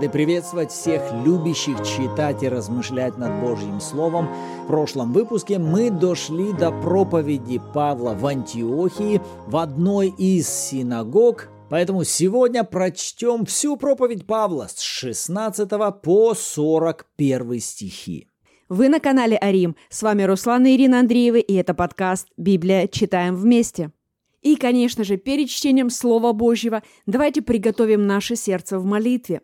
Рады приветствовать всех любящих читать и размышлять над Божьим Словом. В прошлом выпуске мы дошли до проповеди Павла в Антиохии в одной из синагог, поэтому сегодня прочтем всю проповедь Павла с 16 по 41 стихи. Вы на канале Арим. С вами Руслан и Ирина Андреевы, и это подкаст «Библия. Читаем вместе». И, конечно же, перед чтением Слова Божьего давайте приготовим наше сердце в молитве.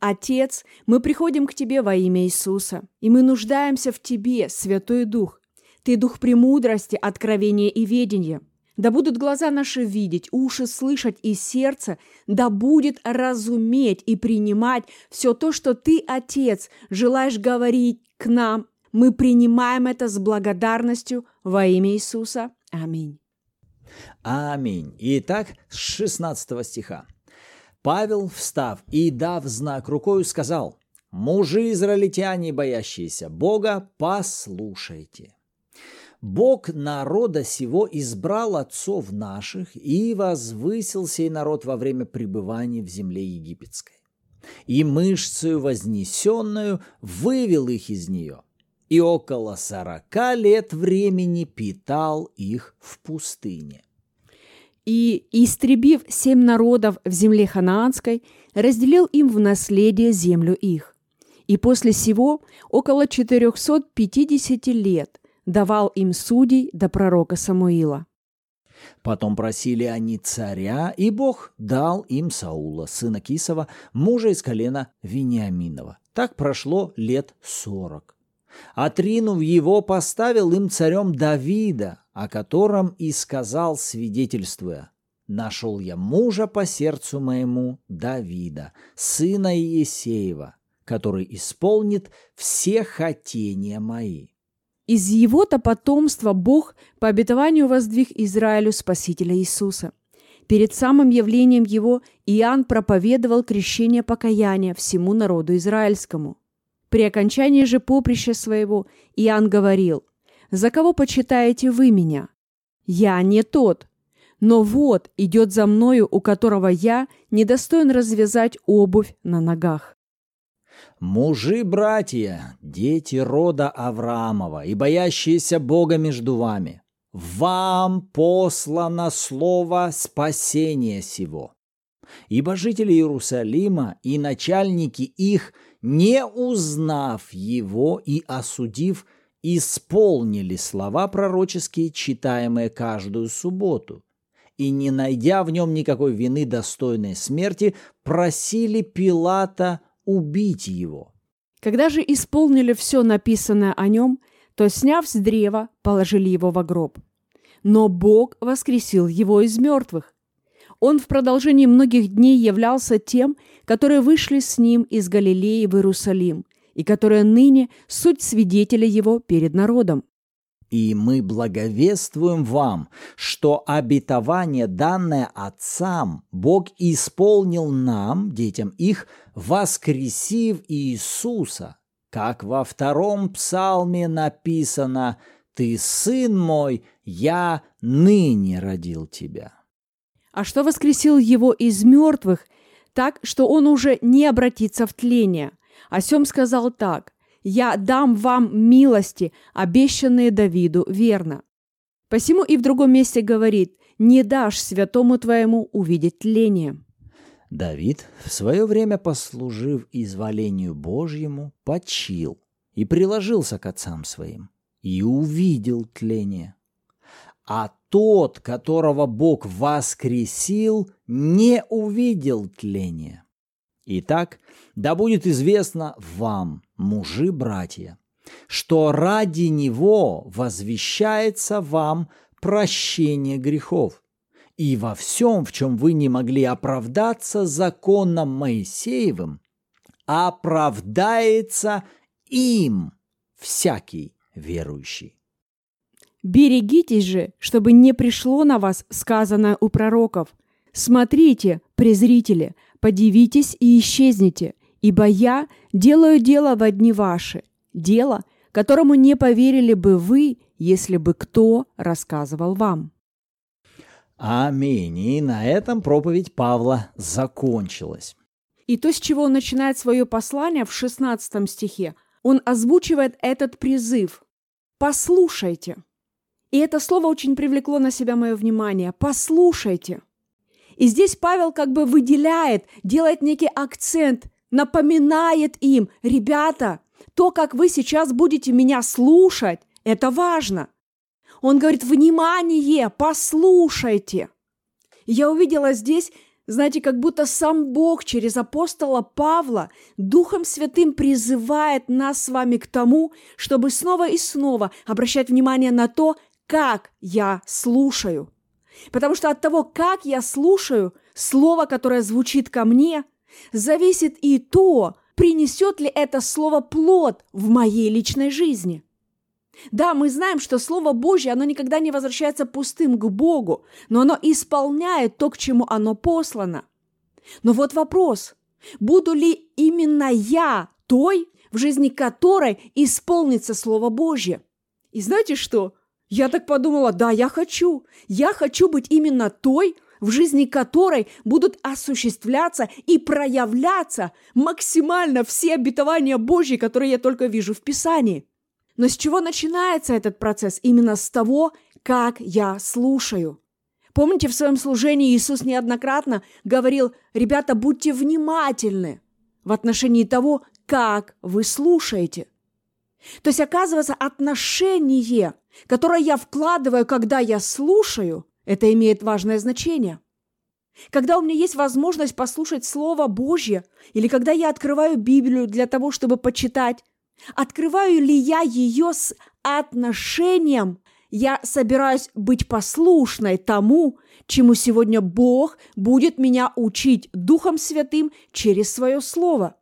Отец, мы приходим к Тебе во имя Иисуса, и мы нуждаемся в Тебе, Святой Дух. Ты Дух премудрости, откровения и ведения. Да будут глаза наши видеть, уши слышать и сердце, да будет разуметь и принимать все то, что Ты, Отец, желаешь говорить к нам. Мы принимаем это с благодарностью во имя Иисуса. Аминь. Аминь. Итак, с 16 стиха. Павел, встав и дав знак рукою, сказал, «Мужи израильтяне, боящиеся Бога, послушайте». Бог народа сего избрал отцов наших и возвысил сей народ во время пребывания в земле египетской. И мышцею вознесенную вывел их из нее, и около сорока лет времени питал их в пустыне и, истребив семь народов в земле ханаанской, разделил им в наследие землю их. И после сего около 450 лет давал им судей до пророка Самуила. Потом просили они царя, и Бог дал им Саула, сына Кисова, мужа из колена Вениаминова. Так прошло лет сорок. Отринув его, поставил им царем Давида, о котором и сказал, свидетельствуя, «Нашел я мужа по сердцу моему Давида, сына Иесеева, который исполнит все хотения мои». Из его-то потомства Бог по обетованию воздвиг Израилю Спасителя Иисуса. Перед самым явлением его Иоанн проповедовал крещение покаяния всему народу израильскому – при окончании же поприща своего Иоанн говорил, «За кого почитаете вы меня? Я не тот, но вот идет за мною, у которого я недостоин развязать обувь на ногах». Мужи, братья, дети рода Авраамова и боящиеся Бога между вами, вам послано слово спасения сего. Ибо жители Иерусалима и начальники их – не узнав его и осудив, исполнили слова пророческие, читаемые каждую субботу, и, не найдя в нем никакой вины достойной смерти, просили Пилата убить его. Когда же исполнили все написанное о нем, то, сняв с древа, положили его во гроб. Но Бог воскресил его из мертвых, он в продолжении многих дней являлся тем, которые вышли с ним из Галилеи в Иерусалим, и которые ныне суть свидетеля его перед народом. И мы благовествуем вам, что обетование, данное отцам, Бог исполнил нам, детям их, воскресив Иисуса, как во втором псалме написано «Ты, сын мой, я ныне родил тебя» а что воскресил его из мертвых, так, что он уже не обратится в тление. О сем сказал так, «Я дам вам милости, обещанные Давиду, верно». Посему и в другом месте говорит, «Не дашь святому твоему увидеть тление». Давид, в свое время послужив изволению Божьему, почил и приложился к отцам своим, и увидел тление. А тот, которого Бог воскресил, не увидел тления. Итак, да будет известно вам, мужи-братья, что ради него возвещается вам прощение грехов. И во всем, в чем вы не могли оправдаться законом Моисеевым, оправдается им всякий верующий. Берегитесь же, чтобы не пришло на вас сказанное у пророков. Смотрите, презрители, подивитесь и исчезните, ибо я делаю дело в одни ваши, дело, которому не поверили бы вы, если бы кто рассказывал вам. Аминь. И на этом проповедь Павла закончилась. И то, с чего он начинает свое послание в 16 стихе, он озвучивает этот призыв «Послушайте». И это слово очень привлекло на себя мое внимание. «Послушайте». И здесь Павел как бы выделяет, делает некий акцент, напоминает им, ребята, то, как вы сейчас будете меня слушать, это важно. Он говорит, внимание, послушайте. Я увидела здесь, знаете, как будто сам Бог через апостола Павла Духом Святым призывает нас с вами к тому, чтобы снова и снова обращать внимание на то, как я слушаю – Потому что от того, как я слушаю слово, которое звучит ко мне, зависит и то, принесет ли это слово плод в моей личной жизни. Да, мы знаем, что Слово Божье, оно никогда не возвращается пустым к Богу, но оно исполняет то, к чему оно послано. Но вот вопрос, буду ли именно я той, в жизни которой исполнится Слово Божье? И знаете что? Я так подумала, да, я хочу. Я хочу быть именно той, в жизни которой будут осуществляться и проявляться максимально все обетования Божьи, которые я только вижу в Писании. Но с чего начинается этот процесс? Именно с того, как я слушаю. Помните, в своем служении Иисус неоднократно говорил, ребята, будьте внимательны в отношении того, как вы слушаете. То есть, оказывается, отношение которое я вкладываю, когда я слушаю, это имеет важное значение. Когда у меня есть возможность послушать Слово Божье, или когда я открываю Библию для того, чтобы почитать, открываю ли я ее с отношением, я собираюсь быть послушной тому, чему сегодня Бог будет меня учить Духом Святым через свое Слово.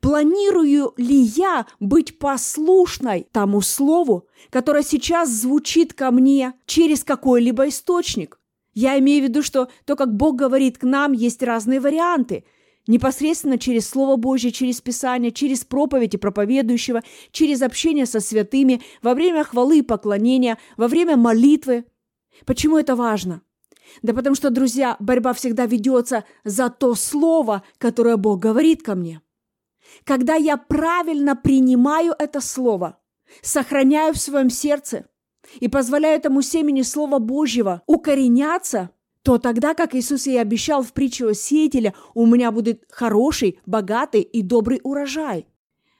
Планирую ли я быть послушной тому слову, которое сейчас звучит ко мне через какой-либо источник? Я имею в виду, что то, как Бог говорит к нам, есть разные варианты. Непосредственно через Слово Божье, через Писание, через проповеди проповедующего, через общение со святыми, во время хвалы и поклонения, во время молитвы. Почему это важно? Да потому что, друзья, борьба всегда ведется за то слово, которое Бог говорит ко мне. Когда я правильно принимаю это слово, сохраняю в своем сердце и позволяю этому семени Слова Божьего укореняться, то тогда, как Иисус и обещал в притче о сеятеле, у меня будет хороший, богатый и добрый урожай.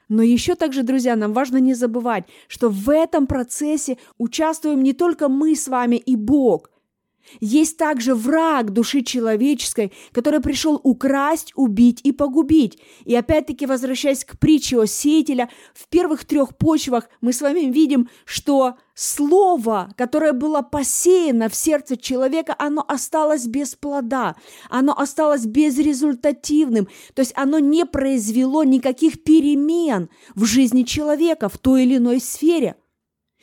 Но еще также, друзья, нам важно не забывать, что в этом процессе участвуем не только мы с вами и Бог – есть также враг души человеческой, который пришел украсть, убить и погубить. И опять-таки, возвращаясь к притче о сеятеля, в первых трех почвах мы с вами видим, что слово, которое было посеяно в сердце человека, оно осталось без плода, оно осталось безрезультативным, то есть оно не произвело никаких перемен в жизни человека в той или иной сфере –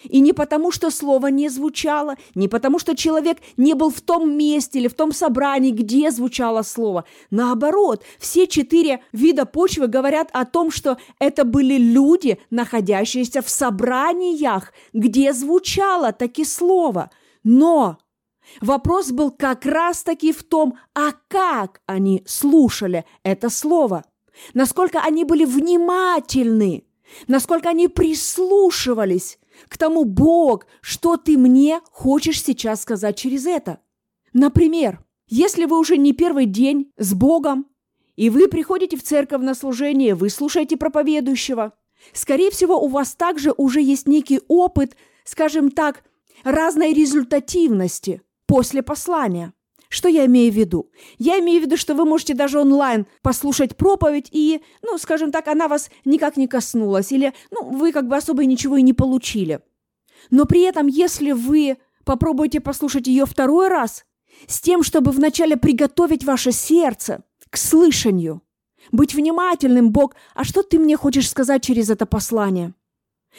и не потому, что слово не звучало, не потому, что человек не был в том месте или в том собрании, где звучало слово. Наоборот, все четыре вида почвы говорят о том, что это были люди, находящиеся в собраниях, где звучало таки слово. Но вопрос был как раз-таки в том, а как они слушали это слово, насколько они были внимательны, насколько они прислушивались к тому, Бог, что ты мне хочешь сейчас сказать через это. Например, если вы уже не первый день с Богом, и вы приходите в церковь на служение, вы слушаете проповедующего, скорее всего, у вас также уже есть некий опыт, скажем так, разной результативности после послания. Что я имею в виду? Я имею в виду, что вы можете даже онлайн послушать проповедь, и, ну, скажем так, она вас никак не коснулась, или, ну, вы как бы особо ничего и не получили. Но при этом, если вы попробуете послушать ее второй раз, с тем, чтобы вначале приготовить ваше сердце к слышанию, быть внимательным, Бог, а что ты мне хочешь сказать через это послание?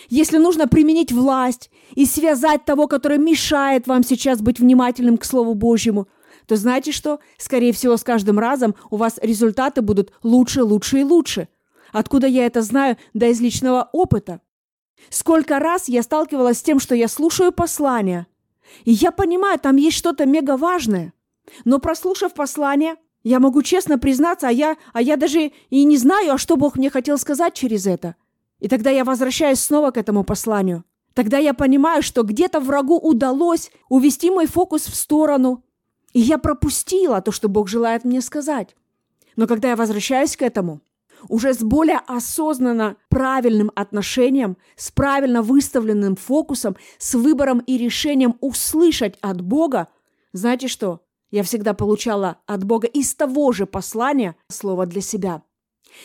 Если нужно применить власть и связать того, который мешает вам сейчас быть внимательным к Слову Божьему – то знаете что? Скорее всего, с каждым разом у вас результаты будут лучше, лучше и лучше. Откуда я это знаю? Да из личного опыта. Сколько раз я сталкивалась с тем, что я слушаю послание, и я понимаю, там есть что-то мега важное. Но прослушав послание, Я могу честно признаться, а я, а я даже и не знаю, а что Бог мне хотел сказать через это. И тогда я возвращаюсь снова к этому посланию. Тогда я понимаю, что где-то врагу удалось увести мой фокус в сторону, и я пропустила то, что Бог желает мне сказать. Но когда я возвращаюсь к этому, уже с более осознанно правильным отношением, с правильно выставленным фокусом, с выбором и решением услышать от Бога, знаете что? Я всегда получала от Бога из того же послания слово для себя.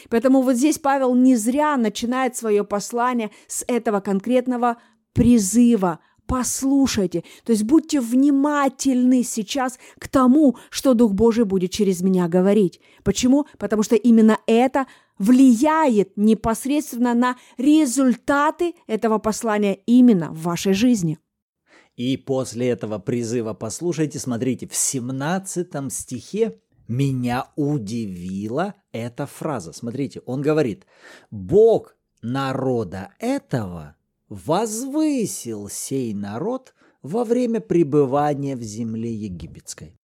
Поэтому вот здесь Павел не зря начинает свое послание с этого конкретного призыва. Послушайте, то есть будьте внимательны сейчас к тому, что Дух Божий будет через меня говорить. Почему? Потому что именно это влияет непосредственно на результаты этого послания именно в вашей жизни. И после этого призыва послушайте, смотрите, в 17 стихе меня удивила эта фраза. Смотрите, он говорит, Бог народа этого возвысил сей народ во время пребывания в земле египетской.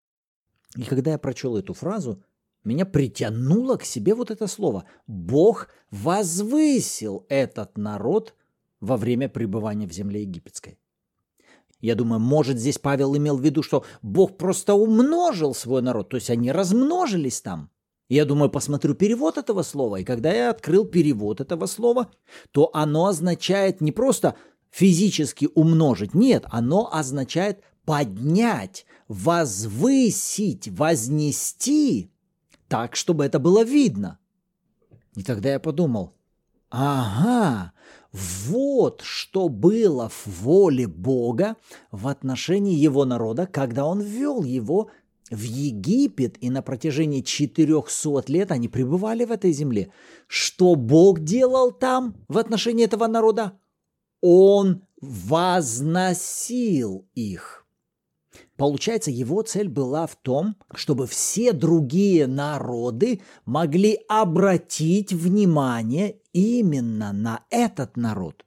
И когда я прочел эту фразу, меня притянуло к себе вот это слово. Бог возвысил этот народ во время пребывания в земле египетской. Я думаю, может, здесь Павел имел в виду, что Бог просто умножил свой народ, то есть они размножились там. Я думаю, посмотрю перевод этого слова, и когда я открыл перевод этого слова, то оно означает не просто физически умножить, нет, оно означает поднять, возвысить, вознести так, чтобы это было видно. И тогда я подумал, ага, вот что было в воле Бога в отношении его народа, когда он ввел его в Египет, и на протяжении 400 лет они пребывали в этой земле. Что Бог делал там в отношении этого народа? Он возносил их. Получается, его цель была в том, чтобы все другие народы могли обратить внимание именно на этот народ.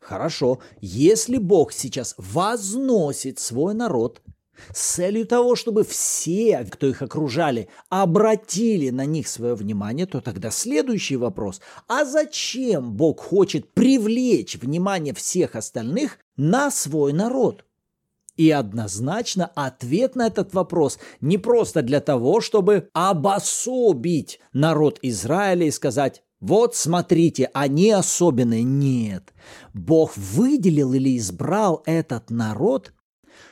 Хорошо, если Бог сейчас возносит свой народ – с целью того, чтобы все, кто их окружали, обратили на них свое внимание, то тогда следующий вопрос. А зачем Бог хочет привлечь внимание всех остальных на свой народ? И однозначно ответ на этот вопрос не просто для того, чтобы обособить народ Израиля и сказать, вот смотрите, они особенные. Нет. Бог выделил или избрал этот народ –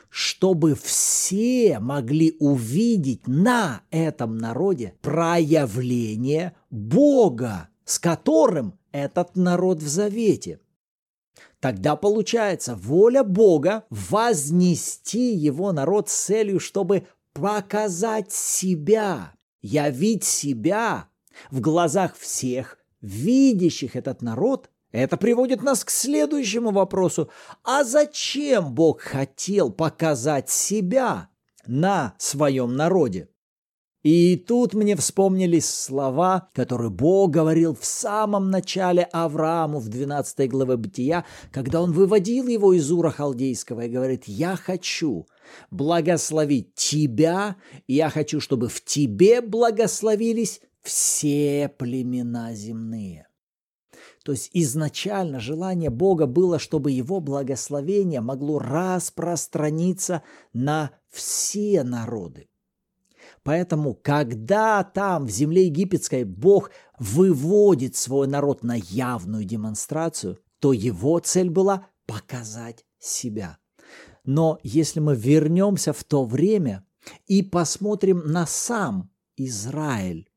чтобы все могли увидеть на этом народе проявление Бога, с которым этот народ в завете. Тогда получается воля Бога вознести его народ с целью, чтобы показать себя, явить себя в глазах всех, видящих этот народ – это приводит нас к следующему вопросу. А зачем Бог хотел показать себя на своем народе? И тут мне вспомнились слова, которые Бог говорил в самом начале Аврааму в 12 главе Бытия, когда он выводил его из Ура Халдейского и говорит, «Я хочу благословить тебя, и я хочу, чтобы в тебе благословились все племена земные». То есть изначально желание Бога было, чтобы его благословение могло распространиться на все народы. Поэтому, когда там, в земле египетской, Бог выводит свой народ на явную демонстрацию, то его цель была показать себя. Но если мы вернемся в то время и посмотрим на сам Израиль,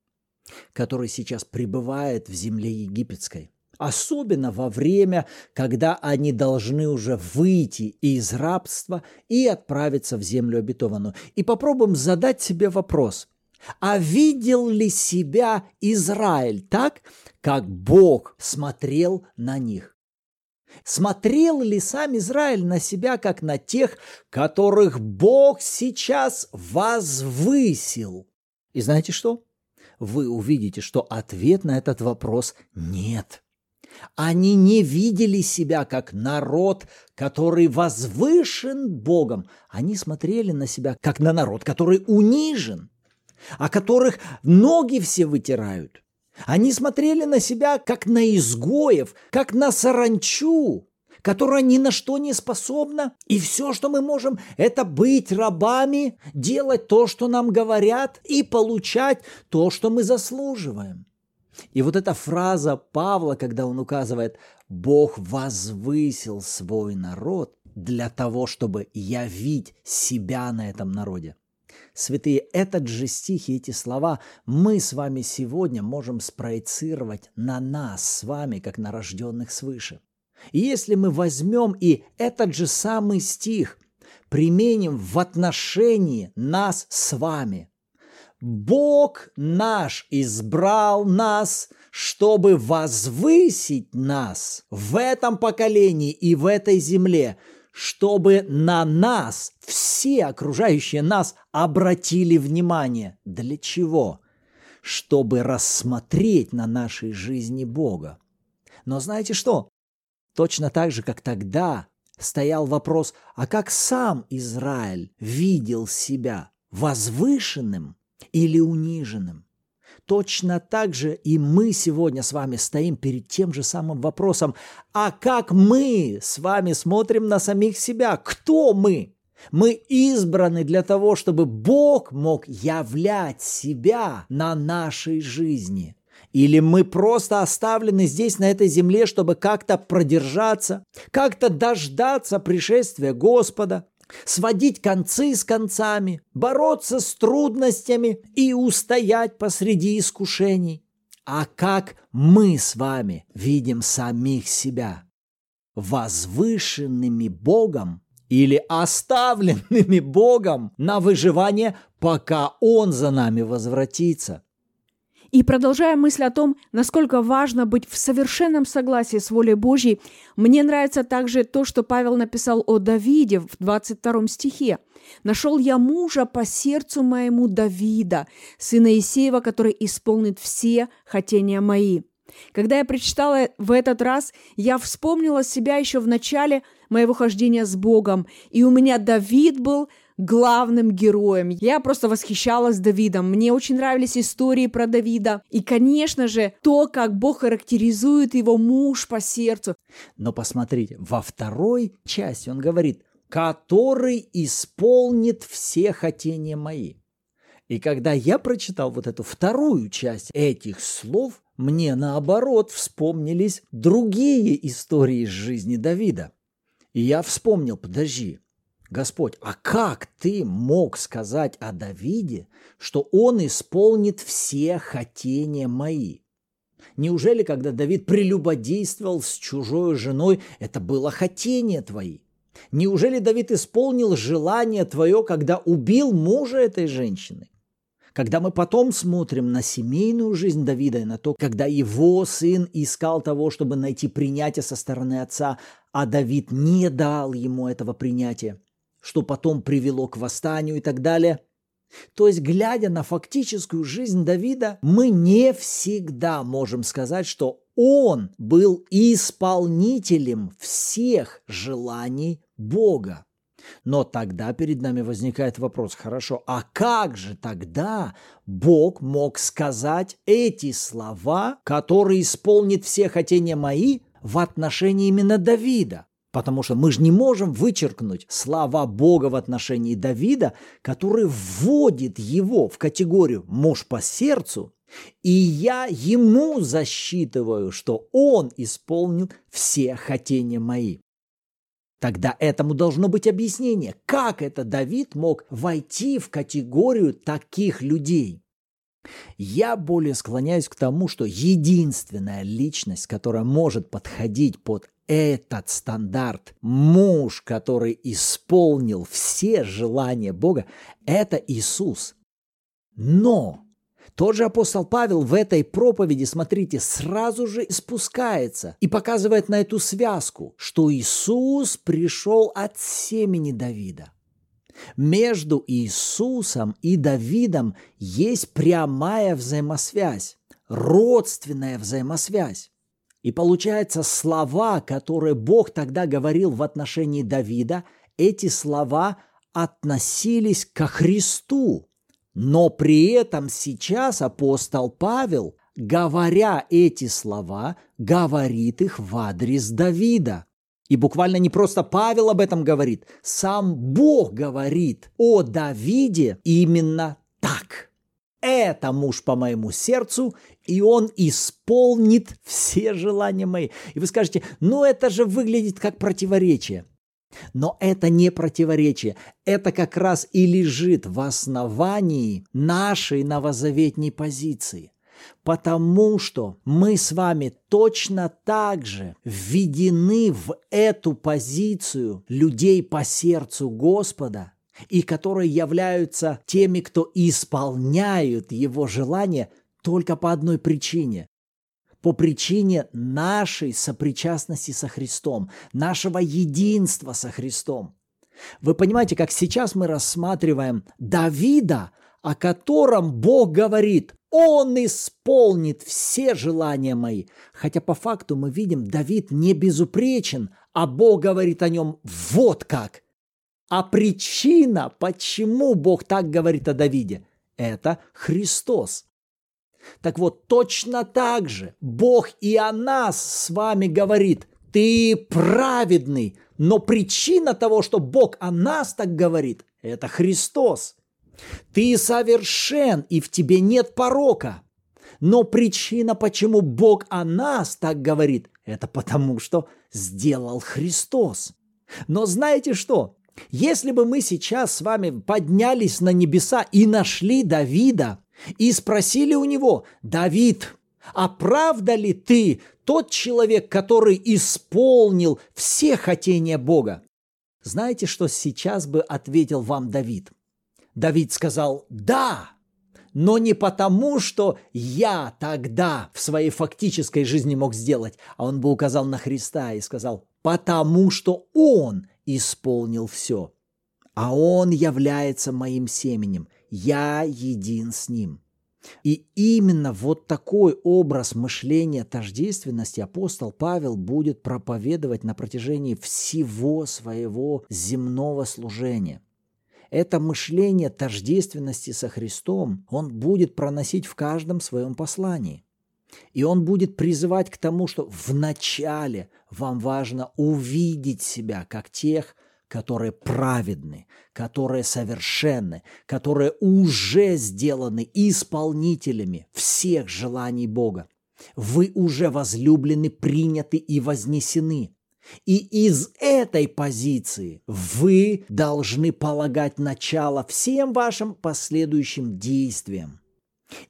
который сейчас пребывает в земле египетской – особенно во время, когда они должны уже выйти из рабства и отправиться в землю обетованную. И попробуем задать себе вопрос. А видел ли себя Израиль так, как Бог смотрел на них? Смотрел ли сам Израиль на себя, как на тех, которых Бог сейчас возвысил? И знаете что? Вы увидите, что ответ на этот вопрос – нет. Они не видели себя как народ, который возвышен Богом. Они смотрели на себя как на народ, который унижен. о которых ноги все вытирают. Они смотрели на себя как на изгоев, как на саранчу, которая ни на что не способна. И все, что мы можем, это быть рабами, делать то, что нам говорят, и получать то, что мы заслуживаем. И вот эта фраза Павла, когда он указывает «Бог возвысил свой народ для того, чтобы явить себя на этом народе». Святые, этот же стих и эти слова мы с вами сегодня можем спроецировать на нас с вами, как на рожденных свыше. И если мы возьмем и этот же самый стих применим в отношении нас с вами, Бог наш избрал нас, чтобы возвысить нас в этом поколении и в этой земле, чтобы на нас, все окружающие нас, обратили внимание. Для чего? Чтобы рассмотреть на нашей жизни Бога. Но знаете что? Точно так же, как тогда стоял вопрос, а как сам Израиль видел себя возвышенным или униженным? Точно так же и мы сегодня с вами стоим перед тем же самым вопросом, а как мы с вами смотрим на самих себя? Кто мы? Мы избраны для того, чтобы Бог мог являть себя на нашей жизни – или мы просто оставлены здесь, на этой земле, чтобы как-то продержаться, как-то дождаться пришествия Господа, сводить концы с концами, бороться с трудностями и устоять посреди искушений. А как мы с вами видим самих себя? Возвышенными Богом или оставленными Богом на выживание, пока Он за нами возвратится – и продолжая мысль о том, насколько важно быть в совершенном согласии с волей Божьей, мне нравится также то, что Павел написал о Давиде в 22 стихе. «Нашел я мужа по сердцу моему Давида, сына Исеева, который исполнит все хотения мои». Когда я прочитала в этот раз, я вспомнила себя еще в начале моего хождения с Богом, и у меня Давид был главным героем. Я просто восхищалась Давидом. Мне очень нравились истории про Давида. И, конечно же, то, как Бог характеризует его муж по сердцу. Но посмотрите, во второй части он говорит, который исполнит все хотения мои. И когда я прочитал вот эту вторую часть этих слов, мне наоборот вспомнились другие истории из жизни Давида. И я вспомнил, подожди, Господь, а как ты мог сказать о Давиде, что он исполнит все хотения мои? Неужели, когда Давид прелюбодействовал с чужой женой, это было хотение твои? Неужели Давид исполнил желание твое, когда убил мужа этой женщины? Когда мы потом смотрим на семейную жизнь Давида и на то, когда его сын искал того, чтобы найти принятие со стороны отца, а Давид не дал ему этого принятия, что потом привело к восстанию и так далее. То есть, глядя на фактическую жизнь Давида, мы не всегда можем сказать, что он был исполнителем всех желаний Бога. Но тогда перед нами возникает вопрос, хорошо, а как же тогда Бог мог сказать эти слова, которые исполнит все хотения мои в отношении именно Давида? Потому что мы же не можем вычеркнуть слова Бога в отношении Давида, который вводит его в категорию «муж по сердцу», и я ему засчитываю, что он исполнил все хотения мои. Тогда этому должно быть объяснение, как это Давид мог войти в категорию таких людей. Я более склоняюсь к тому, что единственная личность, которая может подходить под этот стандарт, муж, который исполнил все желания Бога, это Иисус. Но тот же апостол Павел в этой проповеди, смотрите, сразу же спускается и показывает на эту связку, что Иисус пришел от семени Давида. Между Иисусом и Давидом есть прямая взаимосвязь, родственная взаимосвязь. И получается, слова, которые Бог тогда говорил в отношении Давида, эти слова относились ко Христу, Но при этом сейчас апостол Павел, говоря эти слова, говорит их в адрес Давида. И буквально не просто Павел об этом говорит, сам Бог говорит о Давиде именно так. Это муж по моему сердцу, и он исполнит все желания мои. И вы скажете, ну это же выглядит как противоречие. Но это не противоречие, это как раз и лежит в основании нашей новозаветней позиции. Потому что мы с вами точно так же введены в эту позицию людей по сердцу Господа, и которые являются теми, кто исполняют Его желания только по одной причине по причине нашей сопричастности со Христом, нашего единства со Христом. Вы понимаете, как сейчас мы рассматриваем Давида, о котором Бог говорит, он исполнит все желания мои. Хотя по факту мы видим, Давид не безупречен, а Бог говорит о нем вот как. А причина, почему Бог так говорит о Давиде, это Христос. Так вот, точно так же Бог и о нас с вами говорит, ты праведный, но причина того, что Бог о нас так говорит, это Христос. Ты совершен, и в тебе нет порока. Но причина, почему Бог о нас так говорит, это потому, что сделал Христос. Но знаете что? Если бы мы сейчас с вами поднялись на небеса и нашли Давида, и спросили у него, «Давид, а правда ли ты тот человек, который исполнил все хотения Бога?» Знаете, что сейчас бы ответил вам Давид? Давид сказал «Да», но не потому, что я тогда в своей фактической жизни мог сделать, а он бы указал на Христа и сказал «потому что он исполнил все, а он является моим семенем, я един с ним. И именно вот такой образ мышления тождественности апостол Павел будет проповедовать на протяжении всего своего земного служения. Это мышление тождественности со Христом он будет проносить в каждом своем послании. И он будет призывать к тому, что вначале вам важно увидеть себя как тех, которые праведны, которые совершенны, которые уже сделаны исполнителями всех желаний Бога. Вы уже возлюблены, приняты и вознесены. И из этой позиции вы должны полагать начало всем вашим последующим действиям.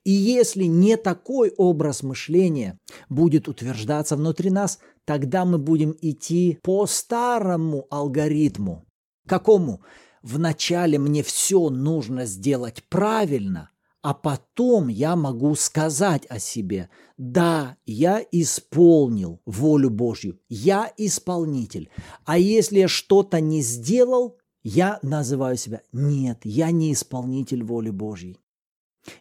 И если не такой образ мышления будет утверждаться внутри нас, тогда мы будем идти по старому алгоритму. Какому? Вначале мне все нужно сделать правильно, а потом я могу сказать о себе, да, я исполнил волю Божью, я исполнитель. А если я что-то не сделал, я называю себя, нет, я не исполнитель воли Божьей.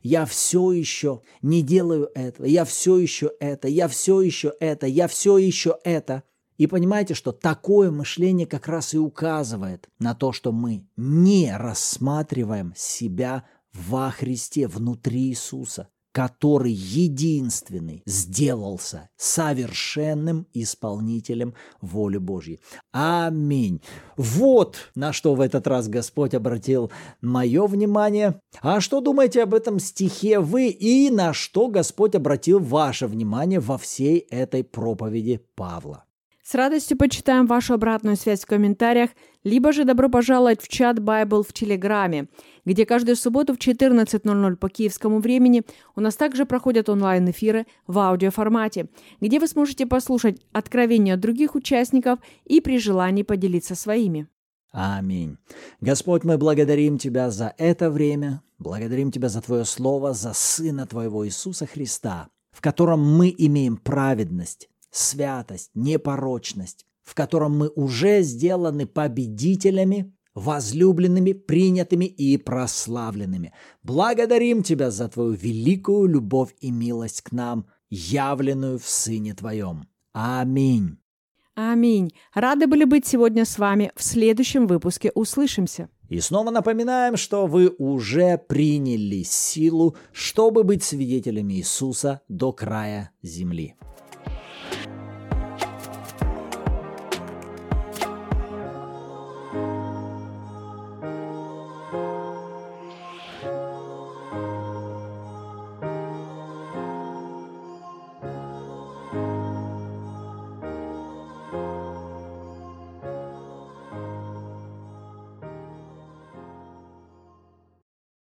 Я все еще не делаю этого, я все еще это, я все еще это, я все еще это. И понимаете, что такое мышление как раз и указывает на то, что мы не рассматриваем себя во Христе, внутри Иисуса который единственный сделался совершенным исполнителем воли Божьей. Аминь. Вот на что в этот раз Господь обратил мое внимание. А что думаете об этом стихе вы и на что Господь обратил ваше внимание во всей этой проповеди Павла? С радостью почитаем вашу обратную связь в комментариях, либо же добро пожаловать в чат Bible в Телеграме, где каждую субботу в 14.00 по киевскому времени у нас также проходят онлайн-эфиры в аудиоформате, где вы сможете послушать откровения других участников и при желании поделиться своими. Аминь. Господь, мы благодарим Тебя за это время, благодарим Тебя за Твое Слово, за Сына Твоего Иисуса Христа, в котором мы имеем праведность, святость, непорочность, в котором мы уже сделаны победителями, возлюбленными, принятыми и прославленными. Благодарим Тебя за Твою великую любовь и милость к нам, явленную в Сыне Твоем. Аминь. Аминь. Рады были быть сегодня с вами. В следующем выпуске услышимся. И снова напоминаем, что вы уже приняли силу, чтобы быть свидетелями Иисуса до края земли.